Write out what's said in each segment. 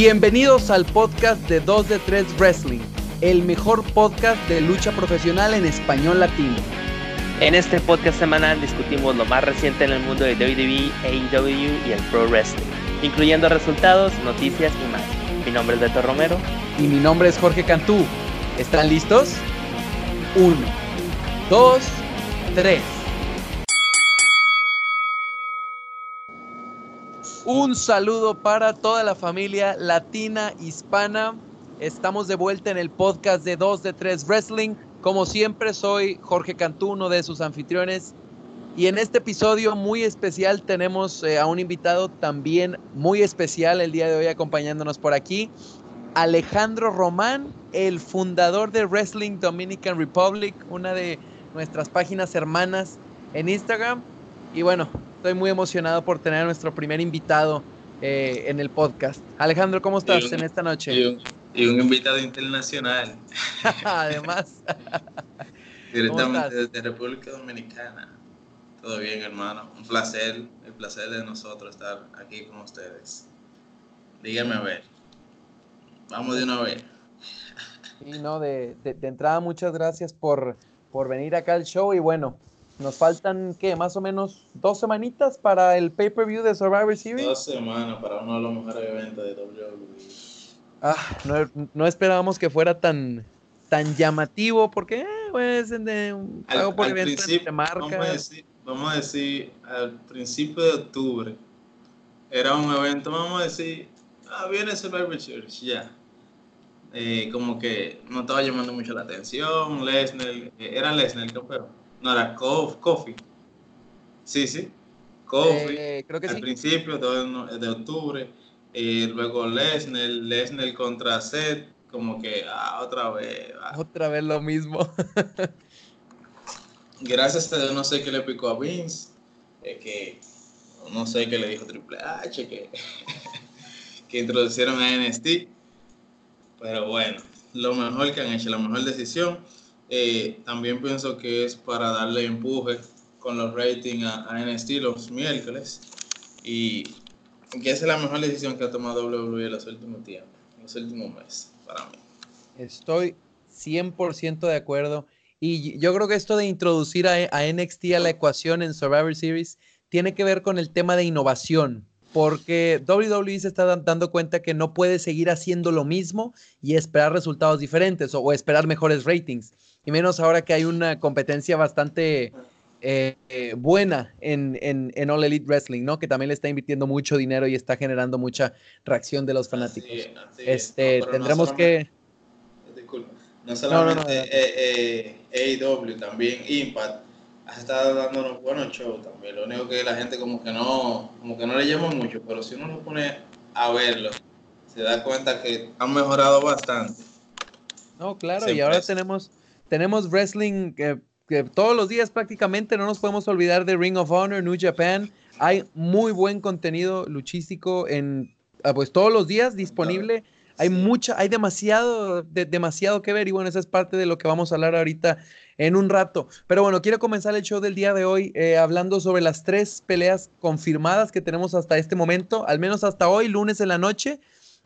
Bienvenidos al podcast de 2 de 3 Wrestling, el mejor podcast de lucha profesional en español latino. En este podcast semanal discutimos lo más reciente en el mundo de WWE, AEW y el Pro Wrestling, incluyendo resultados, noticias y más. Mi nombre es Beto Romero. Y mi nombre es Jorge Cantú. ¿Están listos? Uno, dos, tres. Un saludo para toda la familia latina hispana. Estamos de vuelta en el podcast de 2 de 3 Wrestling. Como siempre, soy Jorge Cantú, uno de sus anfitriones. Y en este episodio muy especial tenemos eh, a un invitado también muy especial el día de hoy acompañándonos por aquí. Alejandro Román, el fundador de Wrestling Dominican Republic, una de nuestras páginas hermanas en Instagram. Y bueno, estoy muy emocionado por tener a nuestro primer invitado eh, en el podcast. Alejandro, ¿cómo estás en esta noche? Y un, y un invitado internacional. Además. Directamente desde República Dominicana. Todo bien, hermano. Un placer, el placer de nosotros estar aquí con ustedes. Díganme a ver. Vamos de una vez. Y no, de, de, de entrada, muchas gracias por, por venir acá al show. Y bueno, nos faltan, ¿qué? Más o menos dos semanitas para el pay-per-view de Survivor Series. Dos semanas para uno de los mejores eventos de WWE. Ah, no, no esperábamos que fuera tan, tan llamativo porque, eh, pues, de un Al, por al evento entre marcas. vamos a, decir, vamos a decir, al principio de octubre, era un evento, vamos a decir, ah, viene Survivor Series, ya. Eh, como que no estaba llamando mucho la atención, Lesnar, eh, era Lesnar el campeón, no era Kofi. Sí, sí, Kofi. Eh, creo que al sí. principio de octubre, y luego Lesnar, Lesnar contra Seth, como que, ah, otra vez, ah. Otra vez lo mismo. gracias a Dios no sé qué le picó a Vince, eh, que no sé qué le dijo Triple H, que, que introducieron a NXT, pero bueno, lo mejor que han hecho, la mejor decisión. Eh, también pienso que es para darle empuje con los ratings a, a NXT los miércoles y que esa es la mejor decisión que ha tomado WWE en los últimos tiempos, en los últimos meses, para mí. Estoy 100% de acuerdo. Y yo creo que esto de introducir a, a NXT a la ecuación en Survivor Series tiene que ver con el tema de innovación. Porque WWE se está dan- dando cuenta que no puede seguir haciendo lo mismo y esperar resultados diferentes o, o esperar mejores ratings. Y menos ahora que hay una competencia bastante eh, eh, buena en, en, en All Elite Wrestling, ¿no? Que también le está invirtiendo mucho dinero y está generando mucha reacción de los fanáticos. Así es, así es. Este, No, pero no tendremos que... Disculpa. No solamente no. eh, AEW, también Impact ha estado dando unos buenos shows también. Lo único que la gente como que no, como que no le llama mucho, pero si uno lo pone a verlo, se da cuenta que han mejorado bastante. No, claro, y ahora tenemos, tenemos wrestling que, que todos los días prácticamente, no nos podemos olvidar de Ring of Honor, New Japan. Hay muy buen contenido luchístico en ah, pues todos los días disponible. Hay mucha, hay demasiado, de- demasiado que ver y bueno, esa es parte de lo que vamos a hablar ahorita en un rato. Pero bueno, quiero comenzar el show del día de hoy eh, hablando sobre las tres peleas confirmadas que tenemos hasta este momento, al menos hasta hoy, lunes en la noche,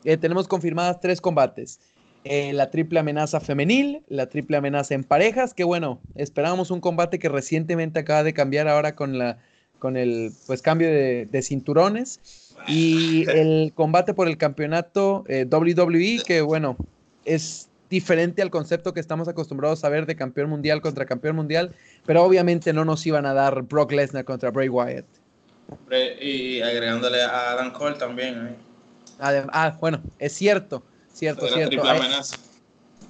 eh, tenemos confirmadas tres combates. Eh, la triple amenaza femenil, la triple amenaza en parejas, que bueno, esperábamos un combate que recientemente acaba de cambiar ahora con la con el pues cambio de, de cinturones y el combate por el campeonato eh, WWE, que bueno, es diferente al concepto que estamos acostumbrados a ver de campeón mundial contra campeón mundial, pero obviamente no nos iban a dar Brock Lesnar contra Bray Wyatt. Y agregándole a Adam Cole también. ¿eh? Ah, bueno, es cierto, cierto, cierto. Hay-.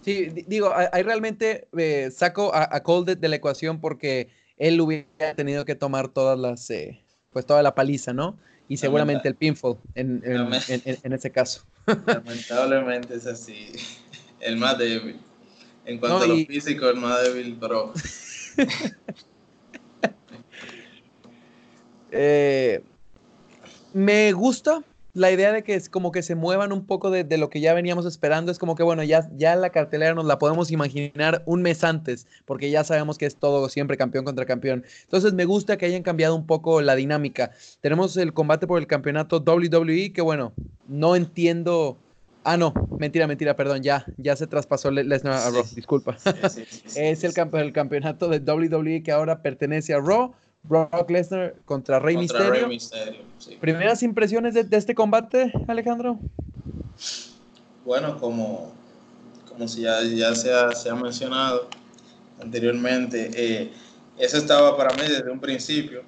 Sí, di- digo, ahí realmente eh, saco a, a de, la ecuación porque él hubiera tenido que tomar todas las, eh, pues toda la paliza, ¿no? Y seguramente el pinfall en, en, en- ese caso. Lamentablemente es así. El más débil. En cuanto No, a lo y- físico, el más débil, pero Eh, me gusta la idea de que es como que se muevan un poco de, de lo que ya veníamos esperando. Es como que, bueno, ya, ya la cartelera nos la podemos imaginar un mes antes, porque ya sabemos que es todo siempre campeón contra campeón. Entonces me gusta que hayan cambiado un poco la dinámica. Tenemos el combate por el campeonato WWE, que bueno, no entiendo Ah, no, mentira, mentira, perdón, ya, ya se traspasó Lesnar a Raw, disculpa. es el, el, campeonato de WWE que ahora pertenece a Raw. Brock Lesnar contra Rey Mysterio. ¿Primeras impresiones de, este combate, Alejandro? Bueno, como, como si ya, ya se, ha, se, ha, mencionado anteriormente, eh, eso estaba para mí desde un principio,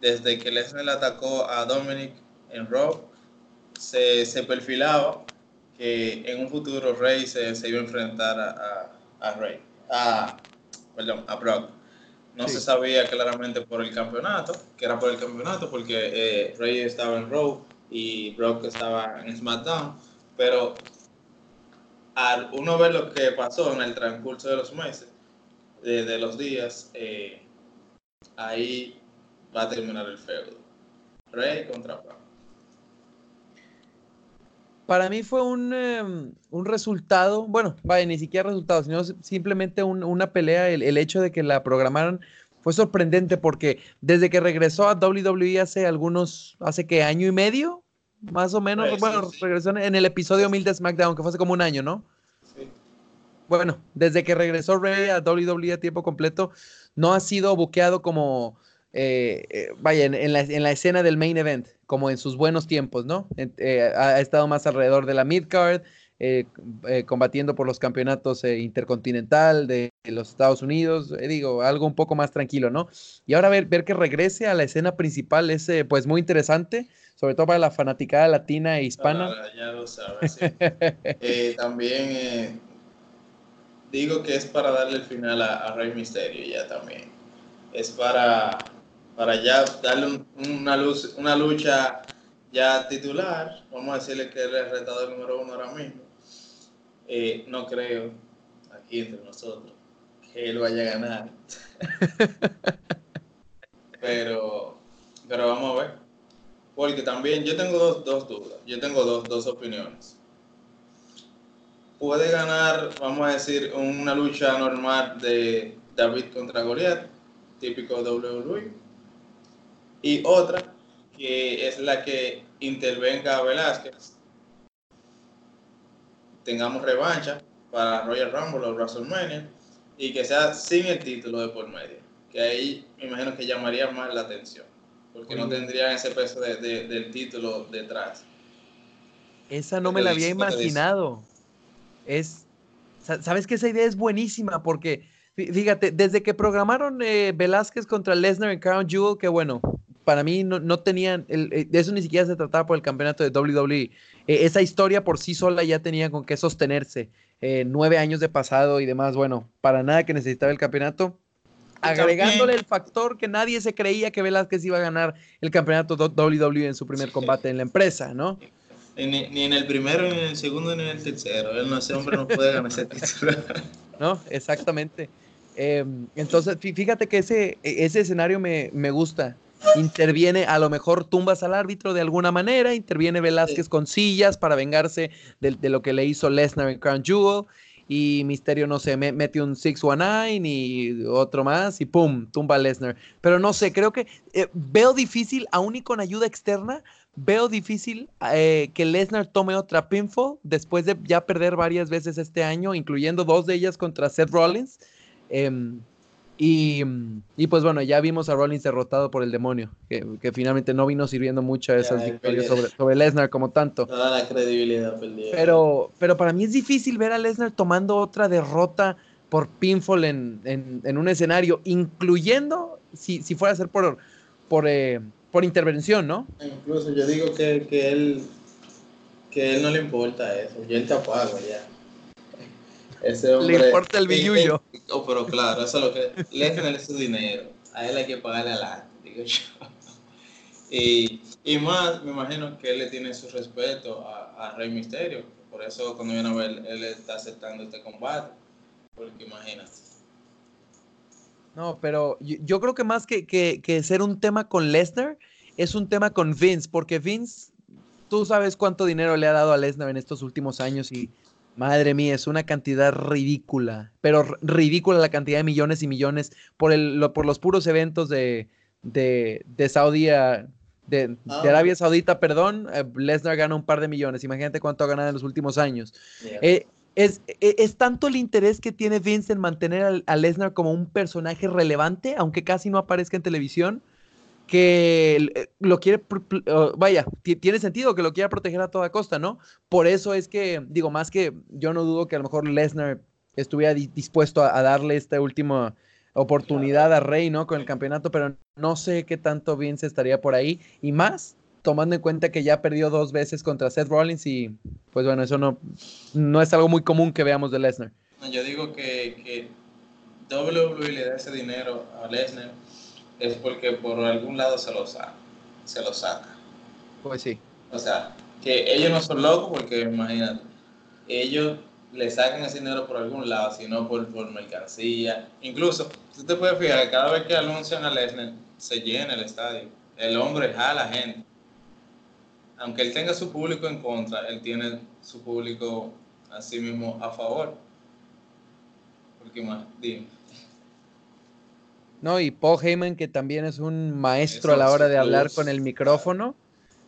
desde que Lesnar le atacó a Dominic en Raw, se, se perfilaba que en un futuro Rey se, se iba a enfrentar a, a, Rey, a, perdón, a Brock. No se sabía claramente por el campeonato, que era por el campeonato, porque eh, Rey estaba en Raw y Brock estaba en SmackDown, pero al uno ver lo que pasó en el transcurso de los meses, de, los días, eh, ahí va a terminar el feudo. Rey contra Brock para mí fue un, em, un, resultado, bueno, vaya, ni siquiera resultado, sino simplemente una pelea. El, hecho de que la programaran fue sorprendente porque desde que regresó a WWE hace algunos, hace que año y medio, más o menos, pues, bueno, regresó en el episodio 1000 de SmackDown, que fue hace como un año, ¿no? Sí. Bueno, desde que regresó Rey a WWE a tiempo completo, no ha sido buqueado como eh, eh, vaya, en, la, escena del main event, como en sus buenos tiempos, ¿no? Eh, ha, estado más alrededor de la midcard, combatiendo por los campeonatos intercontinental de, los Estados Unidos, digo, algo un poco más tranquilo, ¿no? Y ahora ver, ver que regrese a la escena principal es pues muy interesante, sobre todo para la fanaticada latina e hispana. Ah, ya lo sabes. también digo que es para darle el final a, a Rey Misterio ya también. Es para para ya darle una, luz, una lucha ya titular, vamos a decirle que él es el retador número uno ahora mismo. Eh, no creo, aquí entre nosotros, que él vaya a ganar. pero, pero vamos a ver. Porque también yo tengo dos, dos dudas, yo tengo dos, dos opiniones. Puede ganar, vamos a decir, una lucha normal de David contra Goliath, típico WWE y otra que es la que intervenga Velázquez. Tengamos revancha para Royal Rumble o WrestleMania y que sea sin el título de por medio. Que ahí me imagino que llamaría más la atención, porque no tendrían ese peso del título detrás. Esa no me la había imaginado. Es, sabes que esa idea es buenísima porque, fíjate, desde que programaron eh, Velázquez contra Lesnar en Crown Jewel, que bueno, para mí no, tenían, el, eh, de eso ni siquiera se trataba por el campeonato de WWE. E, esa historia por sí sola ya tenía con qué sostenerse. Eh, nueve años de pasado y demás, bueno, para nada que necesitaba el campeonato. Agregándole el factor que nadie se creía que Velázquez iba a ganar el campeonato WWE en su primer combate en la empresa, ¿no? Ni, en el primero, ni en el segundo, ni en el tercero. Él no, ese hombre no puede ganar ese título. no, exactamente. Em, entonces, fíjate que ese, e, ese escenario me, me gusta interviene, a lo mejor tumbas al árbitro de alguna manera, interviene Velázquez con sillas para vengarse de, lo que le hizo Lesnar en Crown Jewel. Y Misterio, no sé, mete un 619 y otro más y pum, tumba a Lesnar. Pero no sé, creo que eh, veo difícil, aún y con ayuda externa, veo difícil eh, que Lesnar tome otra pinfall después de ya perder varias veces este año, incluyendo dos de ellas contra Seth Rollins. Em, y, pues bueno, ya vimos a Rollins derrotado por el demonio, que, finalmente no vino sirviendo mucho a esas victorias sobre, sobre, Lesnar como tanto. Toda la credibilidad Pero, pero para mí es difícil ver a Lesnar tomando otra derrota por pinfall en, un escenario, incluyendo si, si fuera a ser por, por, eh, por intervención, ¿no? Incluso yo digo que, que, él, que él no le importa eso, ya él está pago ya. Ese hombre, Le importa el billullo. Oh, pero claro, eso es lo que. Lesnar es su dinero. A él hay que pagarle al digo yo. Y, y, más, me imagino que él le tiene su respeto a, a, Rey Misterio. Por eso, cuando viene a ver, él está aceptando este combate. Porque imagínate. No, pero yo, yo creo que más que, que, que ser un tema con Lesnar, es un tema con Vince. Porque Vince, tú sabes cuánto dinero le ha dado a Lesnar en estos últimos años y Madre mía, es una cantidad ridícula, pero ridícula la cantidad de millones y millones por, el, por los puros eventos de, de, de Saudi, de, Ah. Arabia Saudita, perdón, eh, Lesnar gana un par de millones. Imagínate cuánto ha ganado en los últimos años. Yeah. Eh, es, e- es tanto el interés que tiene Vince en mantener al- a, Lesnar como un personaje relevante, aunque casi no aparezca en televisión, que eh, lo quiere, vaya, ti- tiene sentido que lo quiera proteger a toda costa, ¿no? Por eso es que, digo, más que yo no dudo que a lo mejor Lesnar estuviera di- dispuesto a, a darle esta última oportunidad a Rey, ¿no? Con el campeonato, pero no sé qué tanto Vince estaría por ahí, y más tomando en cuenta que ya perdió dos veces contra Seth Rollins y pues bueno, eso no, no es algo muy común que veamos de Lesnar. Yo digo que, que WWE le da ese dinero a Lesnar es porque por algún lado se lo saca. Se lo saca. Pues sí. O sea, que ellos no son locos porque imagínate, ellos le sacan ese dinero por algún lado, sino por, por mercancía. Incluso, tú te puedes fijar, cada vez que anuncian a Lesnar, se llena el estadio. El hombre jala gente. Aunque él tenga su público en contra, él tiene su público así mismo a favor. Porque más, dime. No, y Paul Heyman, que también es un maestro Eso a la hora de hablar con el micrófono.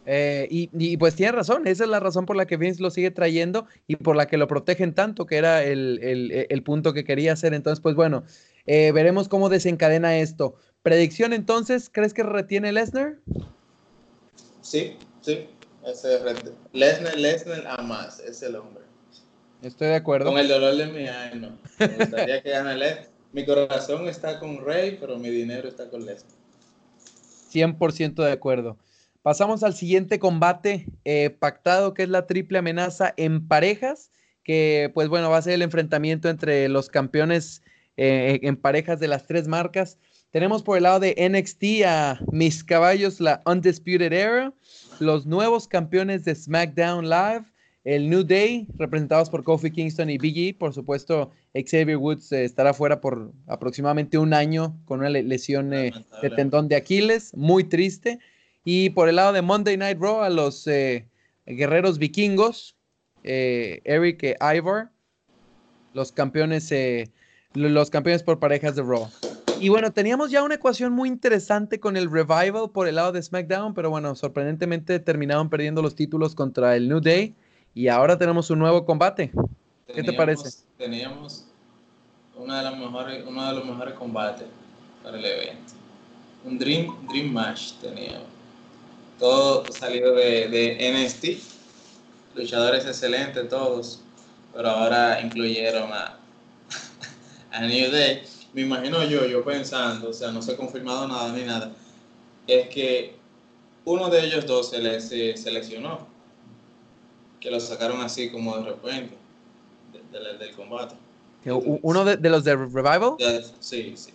Eh, y, y, pues tiene razón, esa es la razón por la que Vince lo sigue trayendo y por la que lo protegen tanto, que era el, el, el punto que quería hacer. Entonces, pues bueno, eh, veremos cómo desencadena esto. Predicción entonces, ¿crees que retiene Lesnar? Sí, sí. Lesnar, Lesnar a más, es el hombre. Estoy de acuerdo. Con el dolor de mi alma. Me gustaría que gane Lesnar. Mi corazón está con Rey, pero mi dinero está con Lesnar. 100% de acuerdo. Pasamos al siguiente combate eh, pactado, que es la triple amenaza en parejas, que pues bueno, va a ser el enfrentamiento entre los campeones eh, en parejas de las tres marcas. Tenemos por el lado de NXT a mis caballos, la Undisputed Era, los nuevos campeones de SmackDown Live, el New Day, representados por Kofi Kingston y Big E. Por supuesto, Xavier Woods eh, estará fuera por aproximadamente un año con una le- lesión eh, de tendón de Aquiles, muy triste. Y por el lado de Monday Night Raw, a los eh, guerreros vikingos, Eric e Ivor, los campeones, lo- los campeones por parejas de Raw. Y bueno, teníamos ya una ecuación muy interesante con el Revival por el lado de SmackDown, pero bueno, sorprendentemente terminaron perdiendo los títulos contra el New Day. Y ahora tenemos un nuevo combate. ¿Qué te parece? Teníamos una de las mejores, uno de los mejores combates para el evento. Un Dream, dream Match teníamos. Todo salido de, de NXT. Luchadores excelentes todos. Pero ahora incluyeron a, a New Day. Me imagino yo, yo pensando, o sea, no se ha confirmado nada ni nada. Es que uno de ellos dos se, le, se, se lesionó. Que lo sacaron así como de repente de- de- del combate. Uno de, de los de Revival. Sí, sí.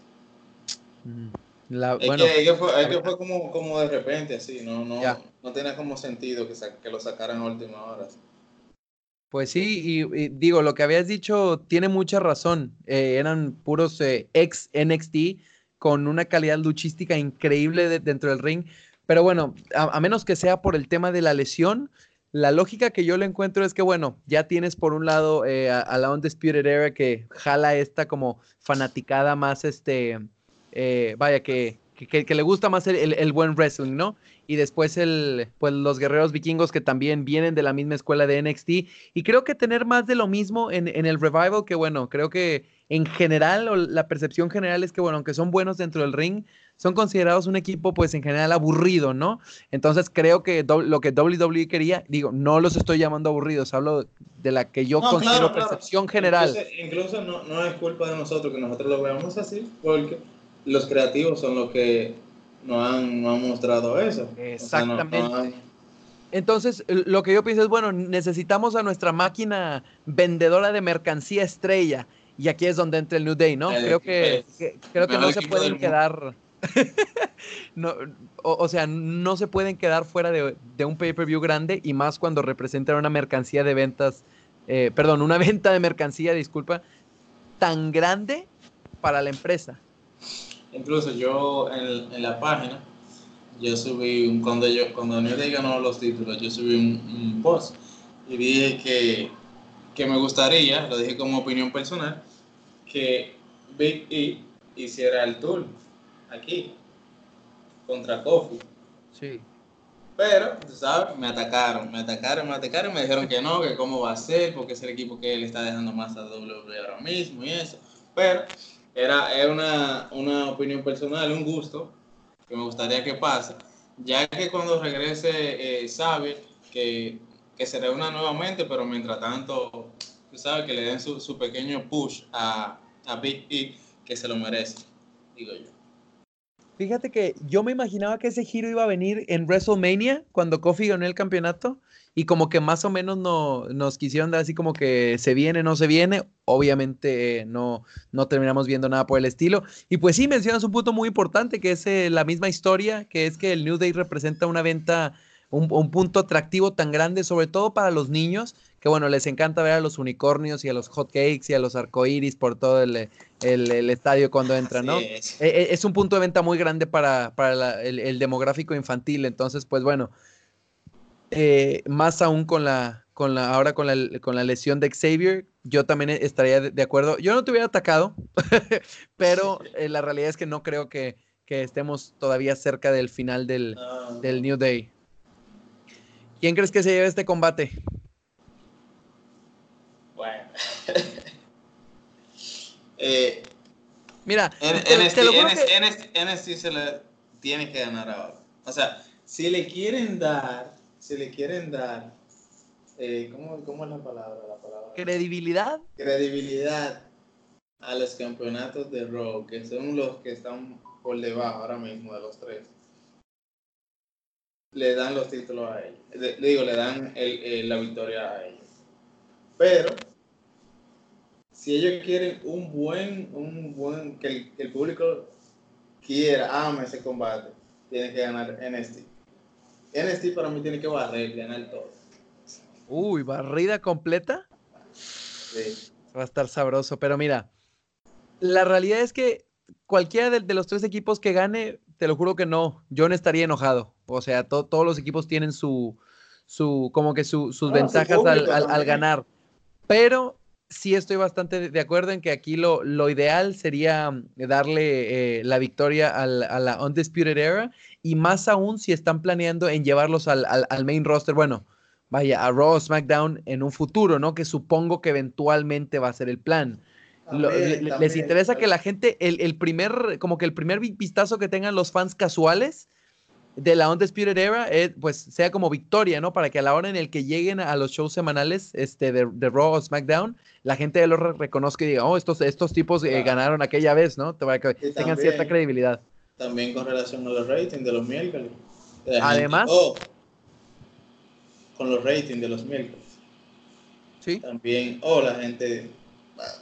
Mm, la- Es, bueno, que, es que fue, es que fue como, como de repente, así, no, no, Ya. no tenía como sentido que, sa- que lo sacaran a última hora. Pues sí, y, y digo, lo que habías dicho tiene mucha razón. Eh, eran puros eh, ex NXT con una calidad luchística increíble de- dentro del ring. Pero bueno, a, a menos que sea por el tema de la lesión, la lógica que yo le encuentro es que, bueno, ya tienes por un lado eh, a, la Undisputed Era que jala esta como fanaticada más, este, eh, vaya, que, que- le gusta más el, el- el buen wrestling, ¿no? Y después el, pues los guerreros vikingos que también vienen de la misma escuela de NXT. Y creo que tener más de lo mismo en, en el revival, que bueno, creo que en general, o la percepción general es que, bueno, aunque son buenos dentro del ring, son considerados un equipo, pues en general aburrido, ¿no? Entonces creo que lo que WWE quería, digo, no los estoy llamando aburridos, hablo de la que yo No, considero claro, claro. percepción general. Incluso, incluso no, no es culpa de nosotros que nosotros lo veamos así, porque los creativos son los que nos han, nos han mostrado eso. O sea, no- Exactamente. Entonces, lo que yo pienso es, bueno, necesitamos a nuestra máquina vendedora de mercancía estrella. Y aquí es donde entra el New Day, ¿no? El Creo que, creo que no se pueden quedar. no, o, sea, no se pueden quedar fuera de, de un pay-per-view grande y más cuando representan una mercancía de ventas, eh, perdón, una venta de mercancía, disculpa, tan grande para la empresa. Incluso yo en, la página, yo subí, un, cuando yo cuando New ganó los títulos, yo subí un, un post y dije que, que me gustaría, lo dije como opinión personal, que Big E hiciera el tour aquí contra Kofi. Sí. Pero, tú sabes, me atacaron, me atacaron, me atacaron, me dijeron que no, que cómo va a ser, porque es el equipo que él está dejando más a WWE ahora mismo y eso. Pero era, una, una opinión personal, un gusto que me gustaría que pase, ya que cuando regrese eh, sabe que, que, se reúna nuevamente, pero mientras tanto, tú sabes, que le den su, su pequeño push a, a Big E, que se lo merece, digo yo. Fíjate que yo me imaginaba que ese giro iba a venir en WrestleMania cuando Kofi ganó el campeonato y como que más o menos no, nos quisieron dar así como que se viene, no se viene. Obviamente no, no terminamos viendo nada por el estilo. Y pues sí, mencionas un punto muy importante que es eh, la misma historia, que es que el New Day representa una venta, un punto atractivo tan grande, sobre todo para los niños, que bueno, les encanta ver a los unicornios y a los hotcakes y a los arcoíris por todo el, el, estadio cuando entran, ¿no? Es. E, e, es. un punto de venta muy grande para, para el, el, demográfico infantil, entonces, pues bueno, eh, más aún con la, con la, ahora con la, con la lesión de Xavier, yo también estaría de, acuerdo. Yo no te hubiera atacado, pero eh, la realidad es que no creo que, que estemos todavía cerca del final del, del New Day. ¿Quién crees que se lleve este combate? Bueno. eh, Mira, en, te, NXT, te que... NXT, se le tiene que ganar ahora. O sea, si le quieren dar, si le quieren dar, eh, ¿cómo, ¿cómo, es la palabra? la palabra? ¿Credibilidad? Credibilidad a los campeonatos de Raw, que son los que están por debajo ahora mismo de los tres. Le dan los títulos a ellos. Le, digo, le dan el, el, la victoria a ellos. Pero si ellos quieren un buen, un buen, que el, que el público quiera, ame ese combate, tienen que ganar NXT. NXT para mí tiene que barrer, ganar todo. Uy, barrida completa. Sí. Va a estar sabroso, pero mira, la realidad es que cualquiera de, de, los tres equipos que gane, te lo juro que no, yo no estaría enojado. O sea, to, todos los equipos tienen su, su como que su, sus ah, ventajas al, al ganar pero sí estoy bastante de acuerdo en que aquí lo, lo ideal sería mm, darle eh, la victoria al, a la Undisputed Era y más aún si están planeando en llevarlos al, al, al, main roster, bueno, vaya, a Raw SmackDown en un futuro, ¿no? Que supongo que eventualmente va a ser el plan. También, lo, también, les interesa también. que la gente, el, el, primer, como que el primer vistazo que tengan los fans casuales de la Undisputed Era, eh, pues sea como victoria, ¿no? Para que a la hora en el que lleguen a los shows semanales este, de, de Raw o SmackDown, la gente lo reconozca y diga, oh, estos, estos tipos eh, claro. ganaron aquella vez, ¿no? Para que y tengan también, cierta credibilidad. También con relación a los ratings de los miércoles. Además, gente, oh, con los ratings de los miércoles. Sí. También, oh, la gente,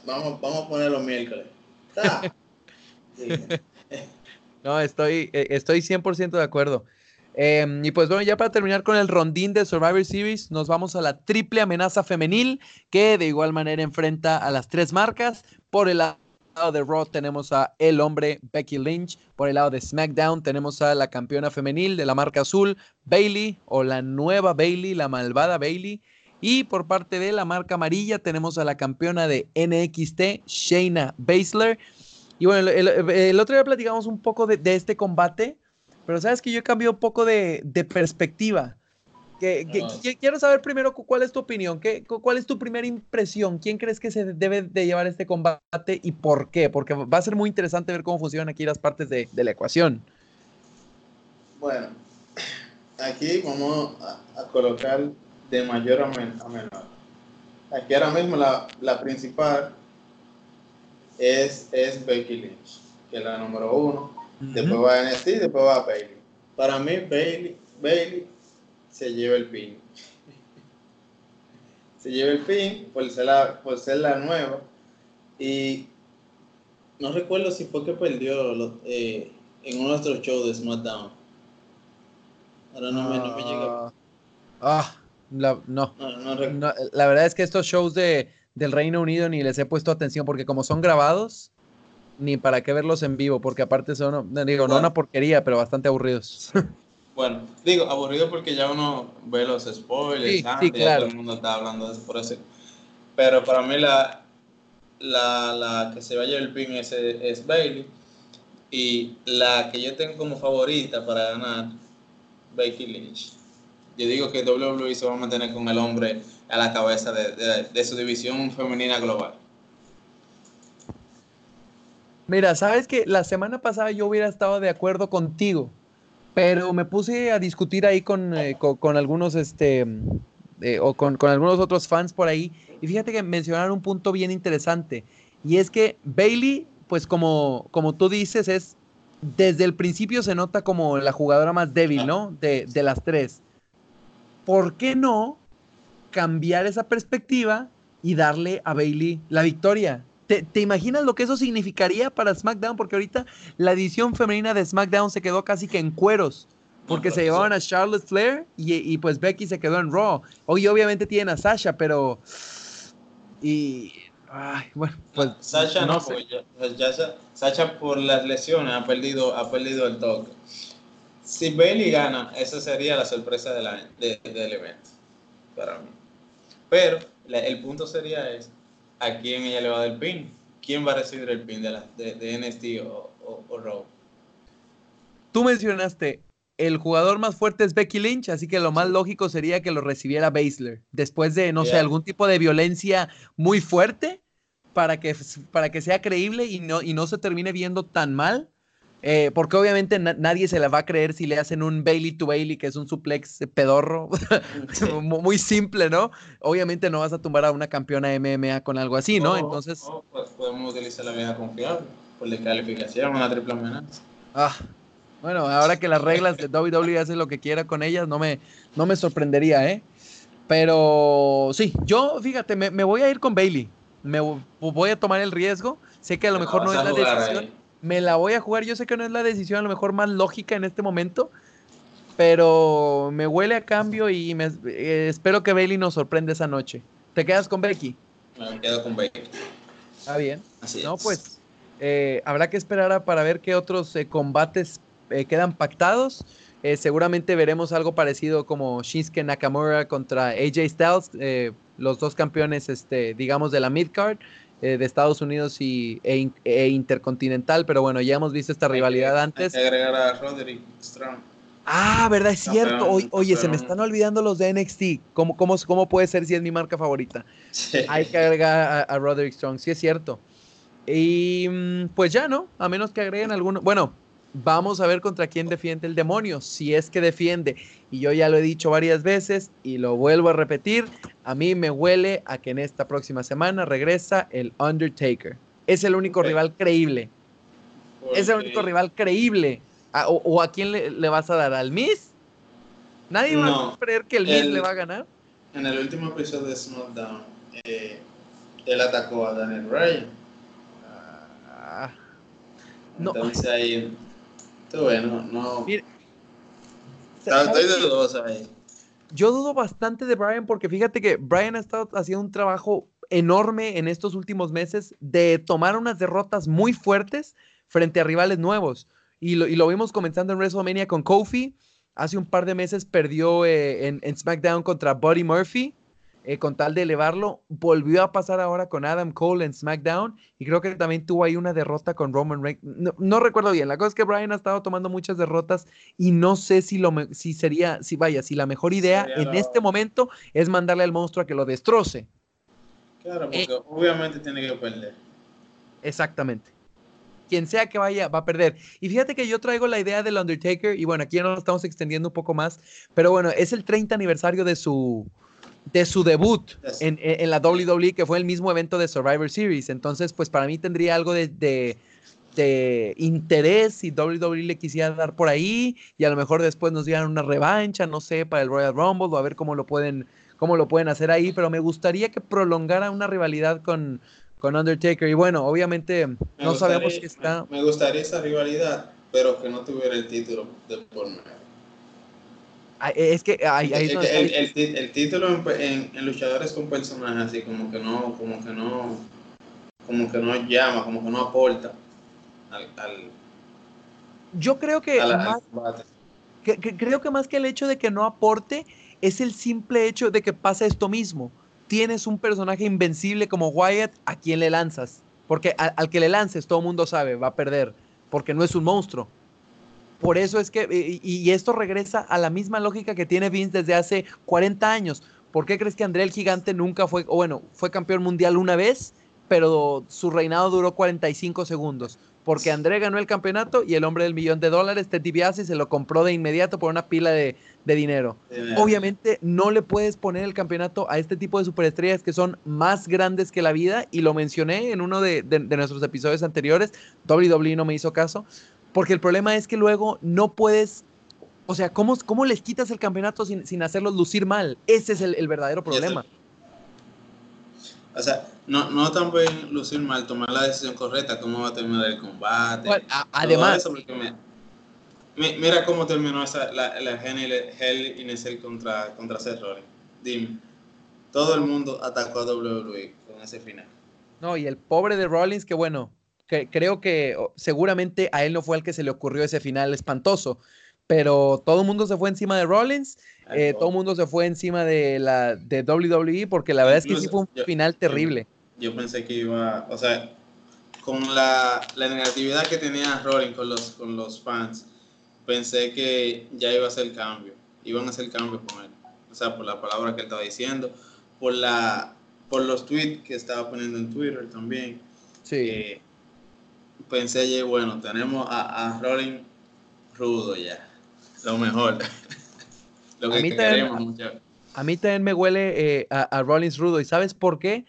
vamos, vamos a poner los miércoles. Ah. sí. No, estoy, eh, estoy 100% de acuerdo. Eh, y pues bueno, ya para terminar con el rondín de Survivor Series, nos vamos a la triple amenaza femenil, que de igual manera enfrenta a las tres marcas. Por el lado de Raw tenemos a El Hombre, Becky Lynch. Por el lado de SmackDown tenemos a la campeona femenil de la marca azul, Bailey, o la nueva Bailey, la malvada Bailey. Y por parte de la marca amarilla tenemos a la campeona de NXT, Shayna Baszler. Y bueno, el, el, el, otro día platicamos un poco de, de, este combate, pero sabes que yo he cambiado un poco de, de perspectiva. Que, que, que, quiero saber primero cuál es tu opinión, ¿Qué, cuál es tu primera impresión, quién crees que se debe de llevar este combate y por qué, porque va a ser muy interesante ver cómo funcionan aquí las partes de, de la ecuación. Bueno, aquí vamos a, a colocar de mayor a, men a menor. Aquí ahora mismo la, la principal es, es Becky Lynch, que es la número uno. Uh -huh. Después va a NXT, después va a Bailey. Para mí, Bailey, Bailey se lleva el pin. se lleva el pin por ser, la, por ser la nueva. Y no recuerdo si fue que perdió lo, eh, en uno de nuestros shows de SmackDown. Ahora no, me, no me llega. Ah, la, no. No, no, no. La verdad es que estos shows de del Reino Unido ni les he puesto atención porque como son grabados, ni para qué verlos en vivo, porque aparte son, digo, bueno. no una porquería, pero bastante aburridos. Bueno, digo, aburrido porque ya uno ve los spoilers, sí, antes, sí, claro. todo el mundo está hablando de eso, por eso. Pero para mí la, la, la que se va a llevar el pin es, es Bailey. Y la que yo tengo como favorita para ganar, Becky Lynch. Yo digo que WWE se va a mantener con el hombre a la cabeza de, su división femenina global. Mira, sabes que la semana pasada yo hubiera estado de acuerdo contigo, pero me puse a discutir ahí con, eh, con, algunos, este, eh, o con, con, algunos otros fans por ahí, y fíjate que mencionaron un punto bien interesante, y es que Bailey, pues como, como tú dices, es desde el principio se nota como la jugadora más débil, ¿no? De, de las tres. ¿Por qué no cambiar esa perspectiva y darle a Bailey la victoria? ¿Te, imaginas lo que eso significaría para SmackDown? Porque ahorita la edición femenina de SmackDown se quedó casi que en cueros. Porque se llevaban a Charlotte Flair y, pues Becky se quedó en Raw. Hoy obviamente tienen a Sasha, pero... Y... Ay, bueno, pues... Sasha no, pues Sasha por las lesiones ha perdido, ha perdido el toque si Bailey gana, esa sería la sorpresa de la, del evento para mí. Pero el punto sería es a quién ella le va a dar el pin. ¿Quién va a recibir el pin de, la, de, NXT o, o, Raw? Tú mencionaste, el jugador más fuerte es Becky Lynch, así que lo más lógico sería que lo recibiera Baszler. Después de, no sé, algún tipo de violencia muy fuerte para que, para que sea creíble y no, y no se termine viendo tan mal eh, porque obviamente nadie se la va a creer si le hacen un Bailey to Bailey, que es un suplex pedorro, muy simple, ¿no? Obviamente no vas a tumbar a una campeona MMA con algo así, ¿no? Entonces. pues podemos utilizar la vieja confiable, por la calificación, una triple amenaza. Ah, bueno, ahora que las reglas de WWE hacen lo que quiera con ellas, no me, no me sorprendería, ¿eh? Pero sí, yo, fíjate, me, me voy a ir con Bailey. Me voy a tomar el riesgo. Sé que a lo mejor no es la decisión me la voy a jugar. Yo sé que no es la decisión a lo mejor más lógica en este momento, pero me huele a cambio y me, eh, espero que Bailey nos sorprenda esa noche. ¿Te quedas con Becky? Me quedo con Becky. Está bien. Así no, pues eh, habrá que esperar para ver qué otros eh, combates quedan pactados. seguramente veremos algo parecido como Shinsuke Nakamura contra AJ Styles, los dos campeones, este, digamos, de la midcard. Eh, de Estados Unidos y, e, e, intercontinental, pero bueno, ya hemos visto esta rivalidad antes. Hay que agregar a Roderick Strong. Ah, ¿verdad? Es cierto. oye, se me están olvidando los de NXT. ¿Cómo, cómo, cómo puede ser si es mi marca favorita? Hay que agregar a, a, Roderick Strong, sí es cierto. Y mm, pues ya, ¿no? A menos que agreguen alguno. Bueno, Vamos a ver contra quién defiende el demonio, si es que defiende. Y yo ya lo he dicho varias veces y lo vuelvo a repetir, a mí me huele a que en esta próxima semana regresa el Undertaker. Es el único rival creíble. Es el único rival creíble. O, a quién le, vas a dar? ¿Al Miz? ¿Nadie va a creer que el Miz le va a ganar? En el último episodio de SmackDown, eh, él atacó a Daniel Bryan. Ah, no. Entonces bueno, no. Yo dudo bastante de Brian porque fíjate que Brian ha estado haciendo un trabajo enorme en estos últimos meses de tomar unas derrotas muy fuertes frente a rivales nuevos. Y lo, y lo vimos comenzando en WrestleMania con Kofi. Hace un par de meses perdió eh, en, en, SmackDown contra Buddy Murphy. Eh, con tal de elevarlo. Volvió a pasar ahora con Adam Cole en SmackDown y creo que también tuvo ahí una derrota con Roman Reigns. No, recuerdo bien. La cosa es que Brian ha estado tomando muchas derrotas y no sé si, lo, si sería, si vaya, si la mejor idea en este momento es mandarle al monstruo a que lo destroce. Claro, porque eh, obviamente tiene que perder. Exactamente quien sea que vaya va a perder. Y fíjate que yo traigo la idea del Undertaker y bueno, aquí ya nos estamos extendiendo un poco más, pero bueno, es el 30 aniversario de su de su debut en, en, la WWE, que fue el mismo evento de Survivor Series. Entonces, pues para mí tendría algo de, de, de, interés si WWE le quisiera dar por ahí y a lo mejor después nos dieran una revancha, no sé, para el Royal Rumble o a ver cómo lo pueden, cómo lo pueden hacer ahí, pero me gustaría que prolongara una rivalidad con, con Undertaker. Y bueno, obviamente no sabemos si está... Me, gustaría esa rivalidad, pero que no tuviera el título de por medio. Ah, es que el, título en, luchadores con personajes así como que no, como que no, como que no llama, como que no aporta al, yo creo que, más, creo que más que el hecho de que no aporte es el simple hecho de que pasa esto mismo. Tienes un personaje invencible como Wyatt, ¿a quién le lanzas? Porque al que le lances todo el mundo sabe, va a perder, porque no es un monstruo Por eso es que, y, esto regresa a la misma lógica que tiene Vince desde hace 40 años. ¿Por qué crees que André el Gigante nunca fue, o bueno, fue campeón mundial una vez, pero su reinado duró 45 segundos? Porque André ganó el campeonato y el hombre del millón de dólares, Ted DiBiase, se lo compró de inmediato por una pila de, dinero. Obviamente no le puedes poner el campeonato a este tipo de superestrellas que son más grandes que la vida y lo mencioné en uno de, de nuestros episodios anteriores. WWE no me hizo caso, porque el problema es que luego no puedes, o sea, ¿cómo, cómo les quitas el campeonato sin, sin hacerlos lucir mal? Ese es el, verdadero problema. O sea, no, no también lucir mal, tomar la decisión correcta, cómo va a terminar el combate. además, mira cómo terminó esa, la, la Hell in Cell contra, contra Seth Rollins. Dime, todo el mundo atacó a WWE con ese final. No, y el pobre de Rollins, que bueno, creo que seguramente a él no fue el que se le ocurrió ese final espantoso, pero todo el mundo se fue encima de Rollins, eh, todo el mundo se fue encima de la de WWE porque la verdad es que sí fue un final terrible. Yo, pensé que iba, o sea, con la, la, negatividad que tenía Rollins con los, con los fans, pensé que ya iba a hacer cambio, iban a hacer cambio con él, o sea, por la palabra que él estaba diciendo, por la por los tweets que estaba poniendo en Twitter también. Sí. Eh, pensé, bueno, tenemos a, a Rolling rudo ya. Lo mejor. Lo que a mí queremos también, A mí también me huele eh, a, a, Rollins rudo. ¿Y sabes por qué?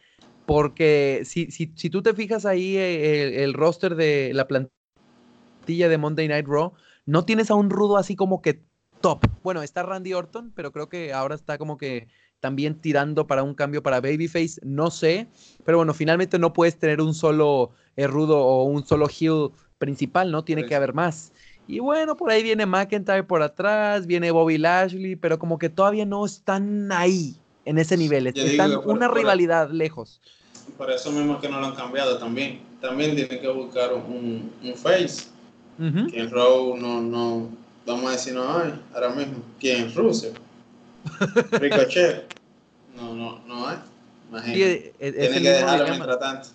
Porque si, si, si tú te fijas ahí eh, el, roster de la plantilla de Monday Night Raw, no tienes a un rudo así como que top. Bueno, está Randy Orton, pero creo que ahora está como que también tirando para un cambio para Babyface, no sé, pero bueno, finalmente no puedes tener un solo eh, rudo o un solo heel principal, ¿no? Tiene que haber más. Y bueno, por ahí viene McIntyre por atrás, viene Bobby Lashley, pero como que todavía no están ahí, en ese nivel, están una rivalidad lejos. Por eso mismo que no lo han cambiado también. También tienen que buscar un, face. Que en Raw no, no, vamos a decir no hay ahora mismo. ¿Quién? Russell. Ricochet. No, no, no hay. Imagínate. es, Tienen que dejarlo mientras tanto.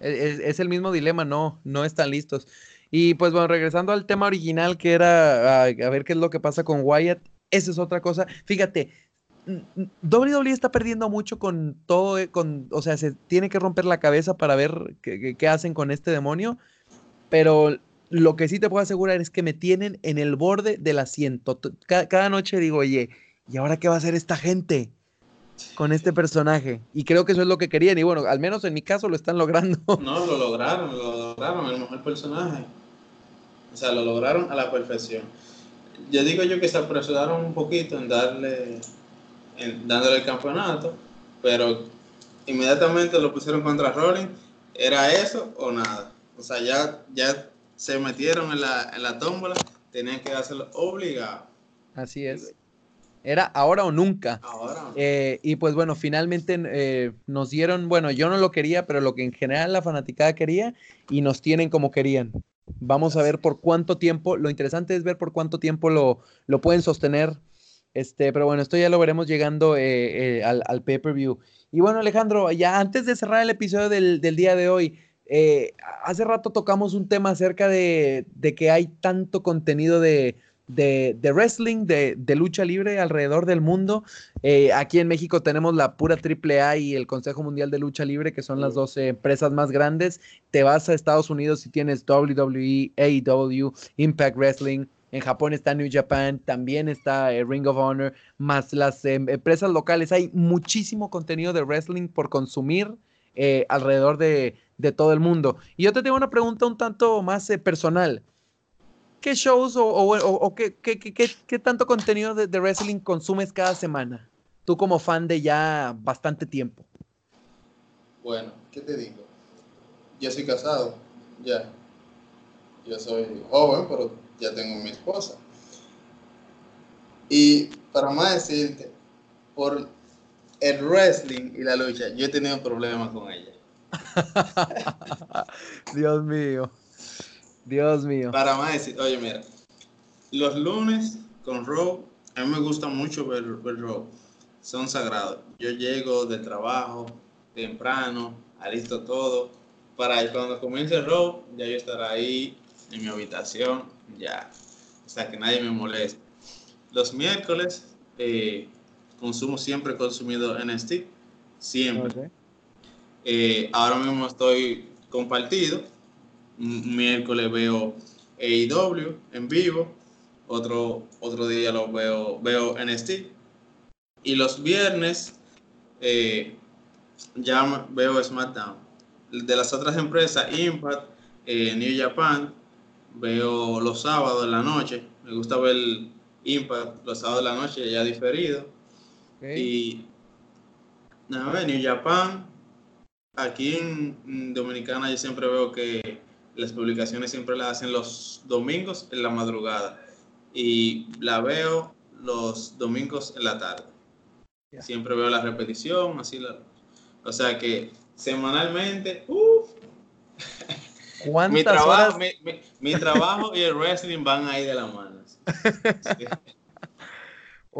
Es, el mismo dilema, no, no están listos. Y pues bueno, regresando al tema original que era a, ver qué es lo que pasa con Wyatt, esa es otra cosa. Fíjate, WWE está perdiendo mucho con todo, eh, con, o sea, se tiene que romper la cabeza para ver qué, qué hacen con este demonio, pero lo que sí te puedo asegurar es que me tienen en el borde del asiento. Cada, noche digo, oye, ¿y ahora qué va a hacer esta gente con este personaje? Y creo que eso es lo que querían. Y bueno, al menos en mi caso lo están logrando. No, lo lograron, lo lograron, el mejor personaje. O sea, lo lograron a la perfección. Yo digo yo que se apresuraron un poquito en darle, en dándole el campeonato, pero inmediatamente lo pusieron contra Rollins. ¿Era eso o nada? O sea, ya, ya se metieron en la, en la tómbola, tenían que hacerlo obligado. Así es. Era ahora o nunca. Eh, y pues bueno, finalmente eh, nos dieron, bueno, yo no lo quería, pero lo que en general la fanaticada quería y nos tienen como querían. Vamos a ver por cuánto tiempo, lo interesante es ver por cuánto tiempo lo, lo pueden sostener. Este, pero bueno, esto ya lo veremos llegando eh, al, al pay-per-view. Y bueno, Alejandro, ya antes de cerrar el episodio del, del día de hoy, hace rato tocamos un tema acerca de, que hay tanto contenido de, wrestling, de, lucha libre alrededor del mundo. Eh, aquí en México tenemos la pura AAA y el Consejo Mundial de Lucha Libre, que son las dos empresas más grandes. Te vas a Estados Unidos y tienes WWE, AEW, Impact Wrestling. En Japón está New Japan, también está eh, Ring of Honor, más las em, empresas locales. Hay muchísimo contenido de wrestling por consumir alrededor de, de todo el mundo. Y yo te tengo una pregunta un tanto más eh, personal. ¿Qué shows o, qué, tanto contenido de, wrestling consumes cada semana? Tú como fan de ya bastante tiempo. Bueno, ¿qué te digo? Yo soy casado, ya. Yo soy joven, pero ya tengo mi esposa. Y para más decirte, por el wrestling y la lucha, yo he tenido problemas con ella. Dios mío. Dios mío. Para más decir, oye, mira, los lunes con Rob, a mí me gusta mucho ver, ver Son sagrados. Yo llego del trabajo temprano, alisto todo, para que cuando comience el ya yo estaré ahí en mi habitación, ya. o sea, que nadie me moleste. Los miércoles eh, consumo siempre consumido NXT, siempre. Eh, ahora mismo estoy compartido. Miércoles veo AEW en vivo, otro, otro día lo veo, veo NXT. Y los viernes eh, ya veo SmackDown. De las otras empresas, Impact, eh, New Japan, veo los sábados en la noche. Me gusta ver Impact los sábados de la noche ya diferido. Y nada, New Japan. Aquí en Dominicana yo siempre veo que las publicaciones siempre las hacen los domingos en la madrugada. Y la veo los domingos en la tarde. Siempre veo la repetición, así la, o sea que semanalmente, uff. mi, trabajo, mi, trabajo y el wrestling van ahí de la mano.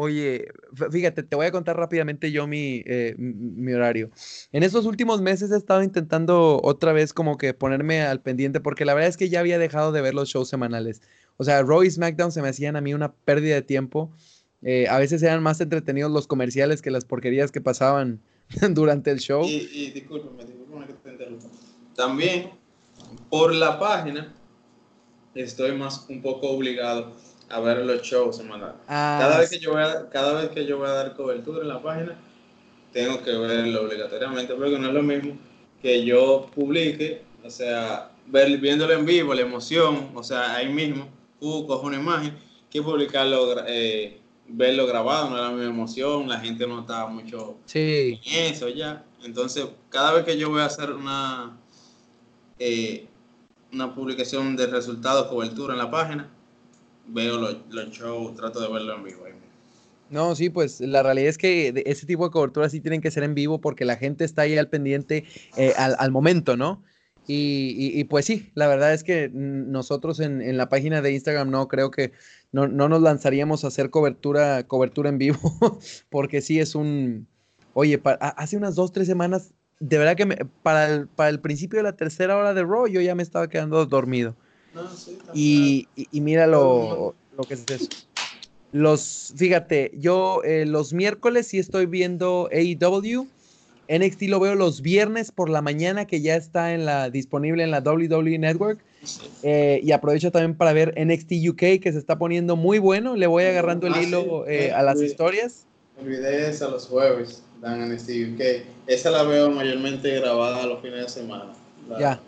Oye, fíjate, te voy a contar rápidamente yo mi, eh, mi, horario. En estos últimos meses he estado intentando otra vez como que ponerme al pendiente porque la verdad es que ya había dejado de ver los shows semanales. O sea, Raw y SmackDown se me hacían a mí una pérdida de tiempo. Eh, a veces eran más entretenidos los comerciales que las porquerías que pasaban durante el show. Y, y discúlpeme, discúlpeme que te interrumpa. También, por la página, estoy más un poco obligado a ver los shows semanales. Ah, cada, vez que yo voy a, cada vez que yo voy a dar cobertura en la página, tengo que verlo obligatoriamente, porque no es lo mismo que yo publique, o sea, ver, viéndolo en vivo, la emoción, o sea, ahí mismo, tú coges una imagen, que publicarlo eh, verlo grabado, no era mi emoción, la gente no estaba mucho en eso ya. Entonces, cada vez que yo voy a hacer una, eh, una publicación de resultados, cobertura en la página, veo los, shows, trato de verlo en vivo. No, sí, pues la realidad es que ese tipo de coberturas sí tienen que ser en vivo porque la gente está ahí al pendiente eh, al, momento, ¿no? Y, pues sí, la verdad es que nosotros en, en, la página de Instagram no creo que no, no nos lanzaríamos a hacer cobertura, cobertura en vivo, porque sí es un, oye, hace unas dos, tres semanas, de verdad que para, el, para el principio de la tercera hora de Raw yo ya me estaba quedando dormido. Y, y, mira lo, lo, que es eso. Los, fíjate, yo eh, los miércoles sí estoy viendo AEW. NXT lo veo los viernes por la mañana que ya está en la, disponible en la WWE Network. Eh, y aprovecho también para ver NXT UK que se está poniendo muy bueno. Le voy agarrando el ah, hilo eh, a las historias. Olvidé esa los jueves, dan NXT UK. Esa la veo mayormente grabada los fines de semana. ya.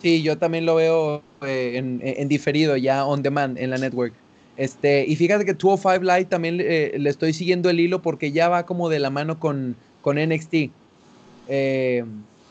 Sí, yo también lo veo eh, en, diferido, ya on demand en la network. Este, y fíjate que 205 Live también le estoy siguiendo el hilo porque ya va como de la mano con, con NXT. Eh,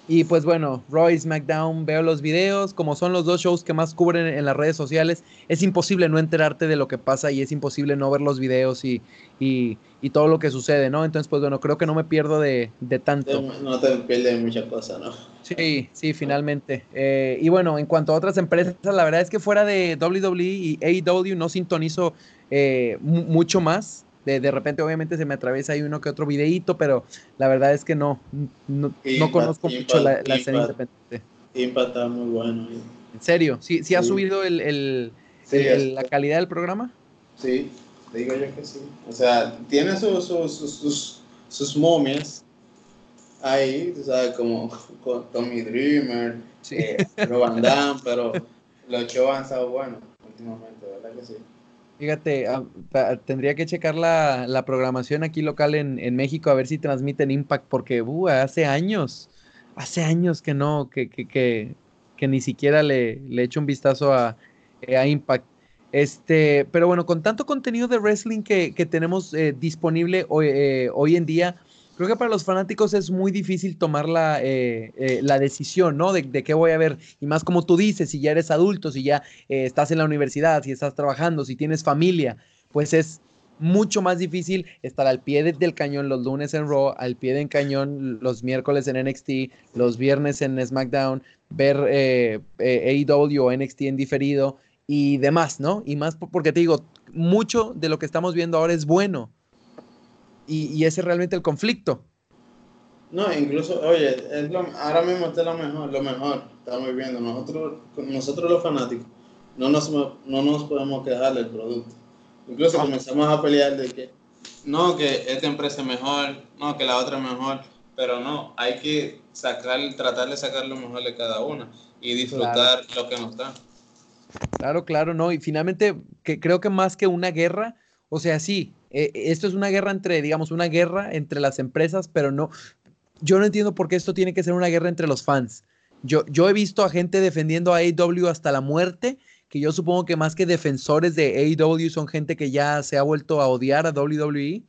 y pues bueno, Roy SmackDown, veo los videos, como son los dos shows que más cubren en las redes sociales, es imposible no enterarte de lo que pasa y es imposible no ver los videos y, y, todo lo que sucede, ¿no? Entonces, pues bueno, creo que no me pierdo de, de tanto. No te pierdes muchas cosas, ¿no? Sí, sí, finalmente. Eh, y bueno, en cuanto a otras empresas, la verdad es que fuera de WWE y AEW no sintonizo eh, mucho más. De, repente, obviamente, se me atraviesa ahí uno que otro videíto, pero la verdad es que no, no, conozco mucho la, escena independiente. Impact está muy bueno. ¿En serio? ¿Sí, sí ha subido el, la calidad del programa? Sí, digo yo que sí. O sea, tiene sus, sus, sus, momias ahí, tú sabes, como Tommy Dreamer, sí. eh, pero los shows han estado buenos últimamente, ¿verdad que sí? Fíjate, tendría que checar la, programación aquí local en, México a ver si transmiten Impact, porque uh, hace años, hace años que no, que, que, que, ni siquiera le, le echo un vistazo a, a, Impact. Este, pero bueno, con tanto contenido de wrestling que, tenemos eh, disponible hoy, eh, hoy en día, creo que para los fanáticos es muy difícil tomar la, eh, eh, la decisión, ¿no? De, qué voy a ver. Y más como tú dices, si ya eres adulto, si ya eh, estás en la universidad, si estás trabajando, si tienes familia, pues es mucho más difícil estar al pie del cañón los lunes en Raw, al pie del cañón los miércoles en NXT, los viernes en SmackDown, ver AEW o NXT en diferido y demás, ¿no? Y más porque te digo, mucho de lo que estamos viendo ahora es bueno y, ese es realmente el conflicto. No, incluso, oye, ahora mismo está lo mejor, lo mejor, estamos viendo. Nosotros, nosotros los fanáticos, no nos, no nos podemos quejar del producto. Incluso comenzamos a pelear de que no, que esta empresa es mejor, no, que la otra es mejor, pero no, hay que sacar, tratar de sacar lo mejor de cada una y disfrutar lo que nos da. Claro, claro, no, y finalmente que creo que más que una guerra, o sea, sí, eh, esto es una guerra entre, digamos, una guerra entre las empresas, pero no, yo no entiendo por qué esto tiene que ser una guerra entre los fans. Yo, yo he visto a gente defendiendo a AEW hasta la muerte, que yo supongo que más que defensores de AEW son gente que ya se ha vuelto a odiar a WWE.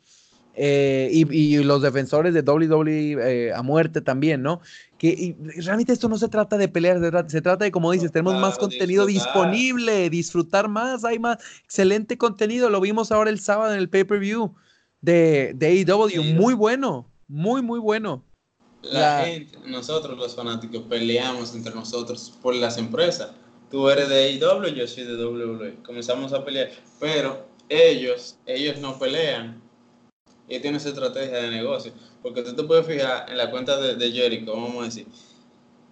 Eh, y, los defensores de WWE eh, a muerte también, ¿no? Que realmente esto no se trata de pelear, se trata, de, como dices, tenemos más contenido disponible, disfrutar más, hay más excelente contenido, lo vimos ahora el sábado en el pay-per-view de, de AEW, muy bueno, muy, muy bueno. La, gente, nosotros los fanáticos peleamos entre nosotros por las empresas. Tú eres de AEW, yo soy de WWE. Comenzamos a pelear, pero ellos, ellos no pelean. Y tienen su estrategia de negocio. Porque tú te puedes fijar en la cuenta de, Jericho, vamos a decir.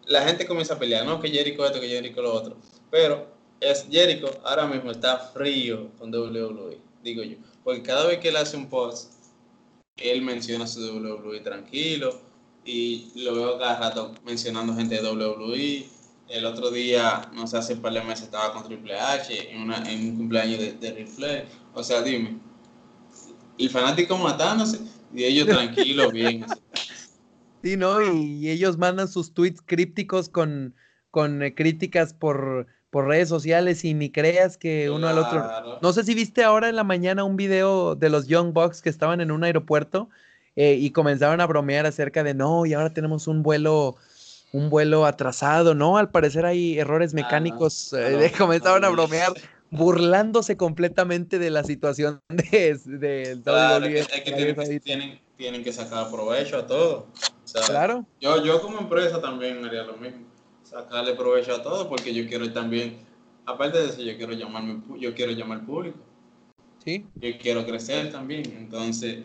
La gente comienza a pelear, no que Jericho esto, que Jericho lo otro. Pero es Jericho ahora mismo está frío con WWE, digo yo. Porque cada vez que él hace un post, él menciona su WWE tranquilo y lo veo cada rato mencionando gente de WWE. El otro día, no sé, hace un par de meses estaba con Triple H en, un cumpleaños de, de O sea, dime, el fanático matándose y ellos tranquilos, bien. Sí, ¿no? Y, ellos mandan sus tweets crípticos con, con eh, críticas por, por redes sociales y ni creas que uno al otro. No sé si viste ahora en la mañana un video de los Young Bucks que estaban en un aeropuerto eh, y comenzaban a bromear acerca de no, y ahora tenemos un vuelo un vuelo atrasado, ¿no? Al parecer hay errores mecánicos, eh, comenzaban a bromear, burlándose completamente de la situación de, de, claro, es que, tienen, tienen, que sacar provecho a todo. claro. Yo, yo como empresa también haría lo mismo, sacarle provecho a todo, porque yo quiero también, aparte de eso, yo quiero llamarme, yo quiero llamar al público. Sí. Yo quiero crecer también, entonces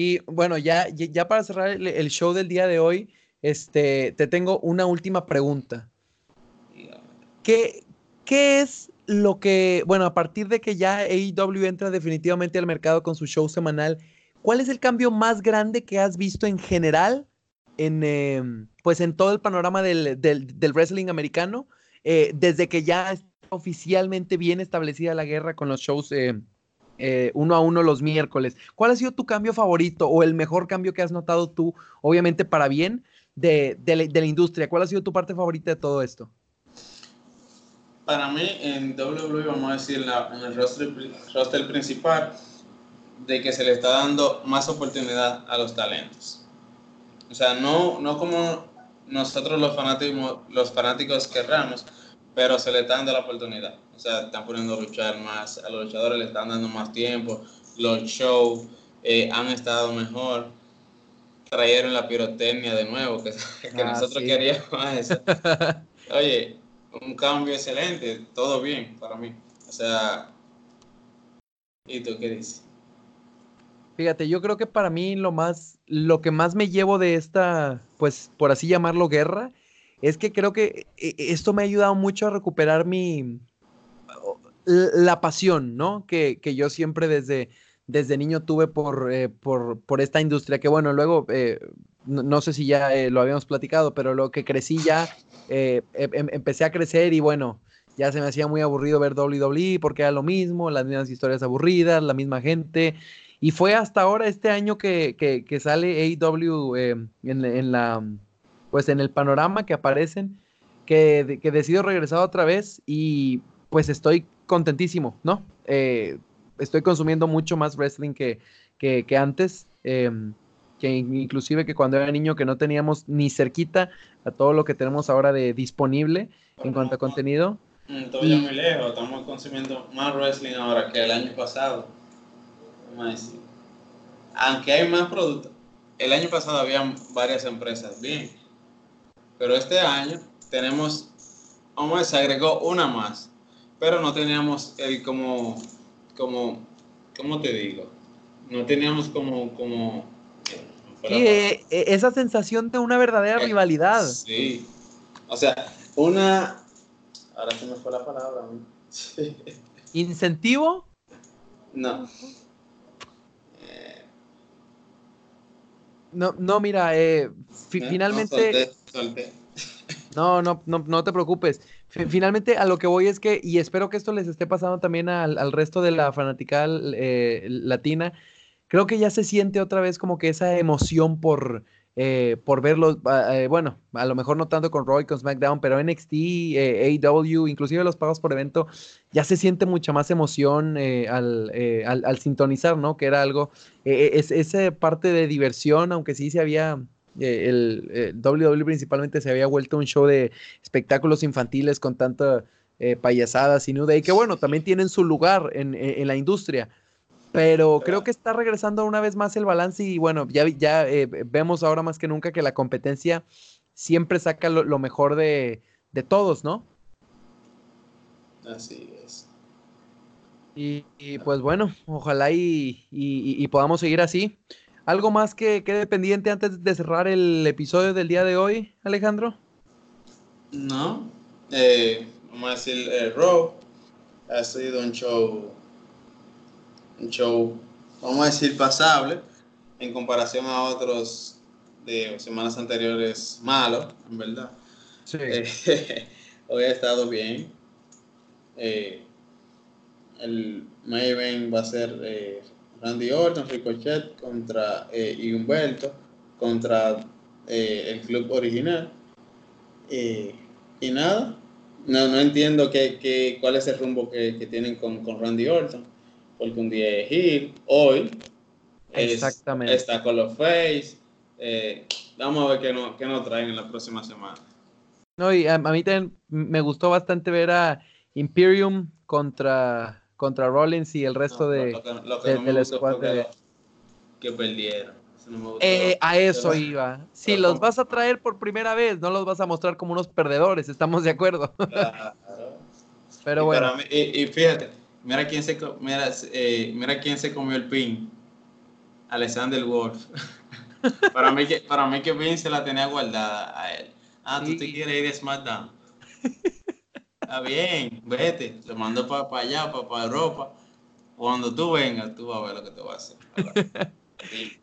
y bueno, ya, ya para cerrar el, show del día de hoy, este, te tengo una última pregunta. ¿Qué, ¿Qué es lo que, bueno, a partir de que ya AEW entra definitivamente al mercado con su show semanal, ¿cuál es el cambio más grande que has visto en general en, em, pues en todo el panorama del, del, wrestling americano, eh, desde que ya está oficialmente bien establecida la guerra con los shows eh, eh, uno a uno los miércoles. ¿Cuál ha sido tu cambio favorito o el mejor cambio que has notado tú, obviamente para bien, de, la, industria? ¿Cuál ha sido tu parte favorita de todo esto? Para mí, en WWE, vamos a decir, en el roster, principal, de que se le está dando más oportunidad a los talentos. O sea, no, no como nosotros los fanáticos, los fanáticos querramos, pero se le está dando la oportunidad. O sea, están poniendo a luchar más, a los luchadores le están dando más tiempo, los shows eh, han estado mejor, trajeron la pirotecnia de nuevo, que, que ah, nosotros queríamos eso. Oye, un cambio excelente, todo bien para mí. O sea, ¿y tú qué dices? Fíjate, yo creo que para mí lo más, lo que más me llevo de esta, pues por así llamarlo, guerra, es que creo que eh, esto me ha ayudado mucho a recuperar mi, la pasión, ¿no? Que, yo siempre desde, desde niño tuve por, eh, por, por, esta industria, que bueno, luego, eh, no, sé si ya eh, lo habíamos platicado, pero lo que crecí ya, em, empecé a crecer y bueno, ya se me hacía muy aburrido ver WWE porque era lo mismo, las mismas historias aburridas, la misma gente. Y fue hasta ahora, este año, que, que, sale AEW en, en, la, pues en el panorama que aparecen, que, que decido regresar otra vez y pues estoy contentísimo, ¿no? Eh, estoy consumiendo mucho más wrestling que, antes, em, que inclusive que cuando era niño que no teníamos ni cerquita a todo lo que tenemos ahora de disponible en cuanto a contenido. Estoy muy lejos, estamos consumiendo más wrestling ahora que el año pasado. Aunque hay más productos, el año pasado había varias empresas, bien, pero este año tenemos, vamos, se agregó una más pero no teníamos el como, como, ¿cómo te digo? No teníamos como, como... Sí, eh, eh, esa sensación de una verdadera eh, rivalidad. Sí, o sea, una, ahora sí me fue la palabra. ¿Incentivo? No. No, no, mira, eh, finalmente. No, no, no, no te preocupes. Finalmente, a lo que voy es que, y espero que esto les esté pasando también al, resto de la fanática eh, latina, creo que ya se siente otra vez como que esa emoción por, eh, por verlos, eh, bueno, a lo mejor no tanto con Roy, con SmackDown, pero NXT, eh, AEW, inclusive los pagos por evento, ya se siente mucha más emoción al, al, sintonizar, ¿no? Que era algo, es, esa parte de diversión, aunque sí se había el, WWE principalmente se había vuelto un show de espectáculos infantiles con tanta eh, payasadas y nuda y que bueno, también tienen su lugar en, la industria. Pero creo que está regresando una vez más el balance y bueno, ya, ya eh, vemos ahora más que nunca que la competencia siempre saca lo, mejor de, todos, ¿no? Así es. Y, pues bueno, ojalá y podamos seguir así. ¿Algo más que quede pendiente antes de cerrar el episodio del día de hoy, Alejandro? No. Eh, vamos a decir, eh, Raw ha sido un show, un show, vamos a decir, pasable en comparación a otros de semanas anteriores malos, en verdad. Sí. Eh, hoy ha estado bien. Eh, el Maven va a ser eh, Randy Orton, Ricochet contra eh, y Humberto contra eh, el club original. Eh, y nada, no, no entiendo qué, cuál es el rumbo que, tienen con, Randy Orton, porque un día es Hill, hoy Exactamente. está con los Face. vamos a ver qué, no, qué nos traen en la próxima semana. No, y a, mí también me gustó bastante ver a Imperium contra contra Rollins y el resto de, del squad que perdieron. Eh, a eso iba. Si los vas a traer por primera vez, no los vas a mostrar como unos perdedores, estamos de acuerdo. Pero bueno. y, fíjate, mira quién se mira, eh, mira quién se comió el pin. Alexander Wolf. para mí que para mí que Vince la tenía guardada a él. Ah, tú te quieres ir de SmackDown. Está bien, vete, te mando para allá, para Europa. Cuando tú vengas, tú vas a ver lo que te va a hacer.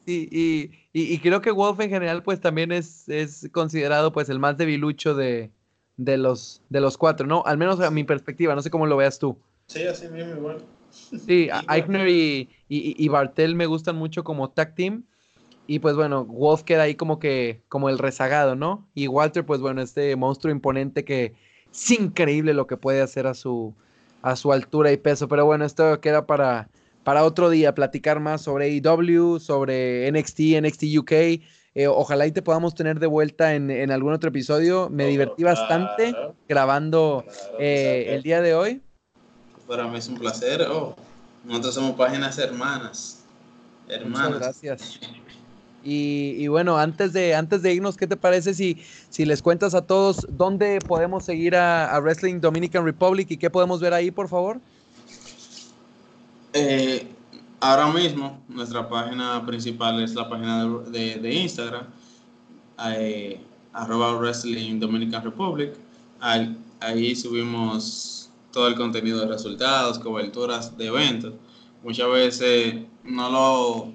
Sí, y, y, creo que Wolf en general pues también es, es considerado pues el más debilucho de, de, los, de los cuatro, ¿no? Al menos a mi perspectiva, no sé cómo lo veas tú. Sí, así mismo igual. Sí, Eichner y, y, Bartel me gustan mucho como tag team. Y pues bueno, Wolf queda ahí como que, como el rezagado, ¿no? Y Walter, pues bueno, este monstruo imponente que, es increíble lo que puede hacer a su, a su altura y peso. Pero bueno, esto queda para, para otro día, platicar más sobre AEW, sobre NXT, NXT UK. Eh, ojalá y te podamos tener de vuelta en, algún otro episodio. Me divertí bastante grabando eh, el día de hoy. Para mí es un placer. Oh, nosotros somos páginas hermanas. Hermanas. gracias. Y, bueno, antes de, antes de irnos, ¿qué te parece si, si les cuentas a todos dónde podemos seguir a, Wrestling Dominican Republic y qué podemos ver ahí, por favor? Eh, ahora mismo, nuestra página principal es la página de, Instagram, eh, arroba Wrestling Dominican Republic. Ahí, ahí subimos todo el contenido de resultados, coberturas de eventos. Muchas veces no lo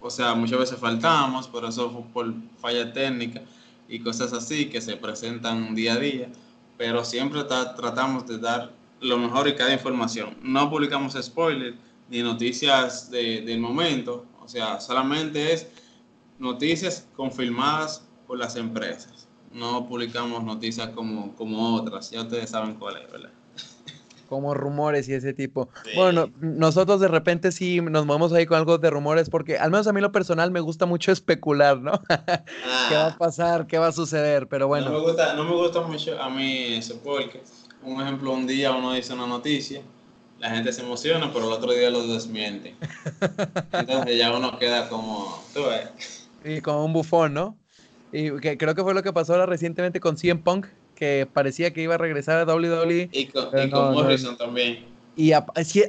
o sea, muchas veces faltamos, por eso por falla técnica y cosas así que se presentan día a día, pero siempre tratamos de dar lo mejor y cada información. No publicamos spoilers ni noticias del momento, o sea, solamente es noticias confirmadas por las empresas. No publicamos noticias como, como otras, ya ustedes saben cuál es, ¿verdad? Como rumores y ese tipo. Bueno, nosotros de repente sí nos movemos ahí con algo de rumores porque al menos a mí lo personal me gusta mucho especular, ¿no? ¿Qué va a ah. pasar? ¿Qué va a suceder? Pero bueno. No me gusta, no me gusta mucho a mí eso porque, un ejemplo, un día uno dice una noticia, la gente se emociona, pero el otro día lo desmiente. Entonces ya uno queda como, tú ves. Y como un bufón, ¿no? Y que creo que fue lo que pasó ahora recientemente con CM Punk, que parecía que iba a regresar a WWE. Y con, Morrison también. Y sí,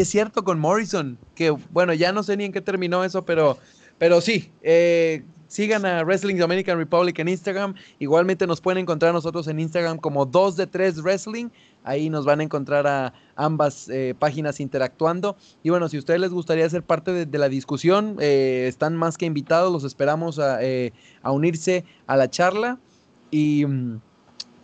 es cierto con Morrison, que bueno, ya no sé ni en qué terminó eso, pero, pero sí, eh, sigan a Wrestling Dominican Republic en Instagram. Igualmente nos pueden encontrar nosotros en Instagram como 2 de 3 Wrestling. Ahí nos van a encontrar a ambas eh, páginas interactuando. Y bueno, si a ustedes les gustaría ser parte de, la discusión, eh, están más que invitados. Los esperamos a, eh, unirse a la charla. Y.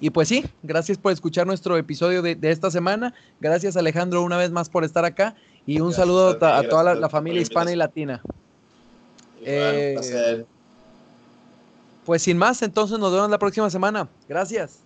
Y pues sí, gracias por escuchar nuestro episodio de, esta semana. Gracias Alejandro una vez más por estar acá. Y un saludo a, toda la, familia hispana y latina. pues sin más, entonces nos vemos la próxima semana. Gracias.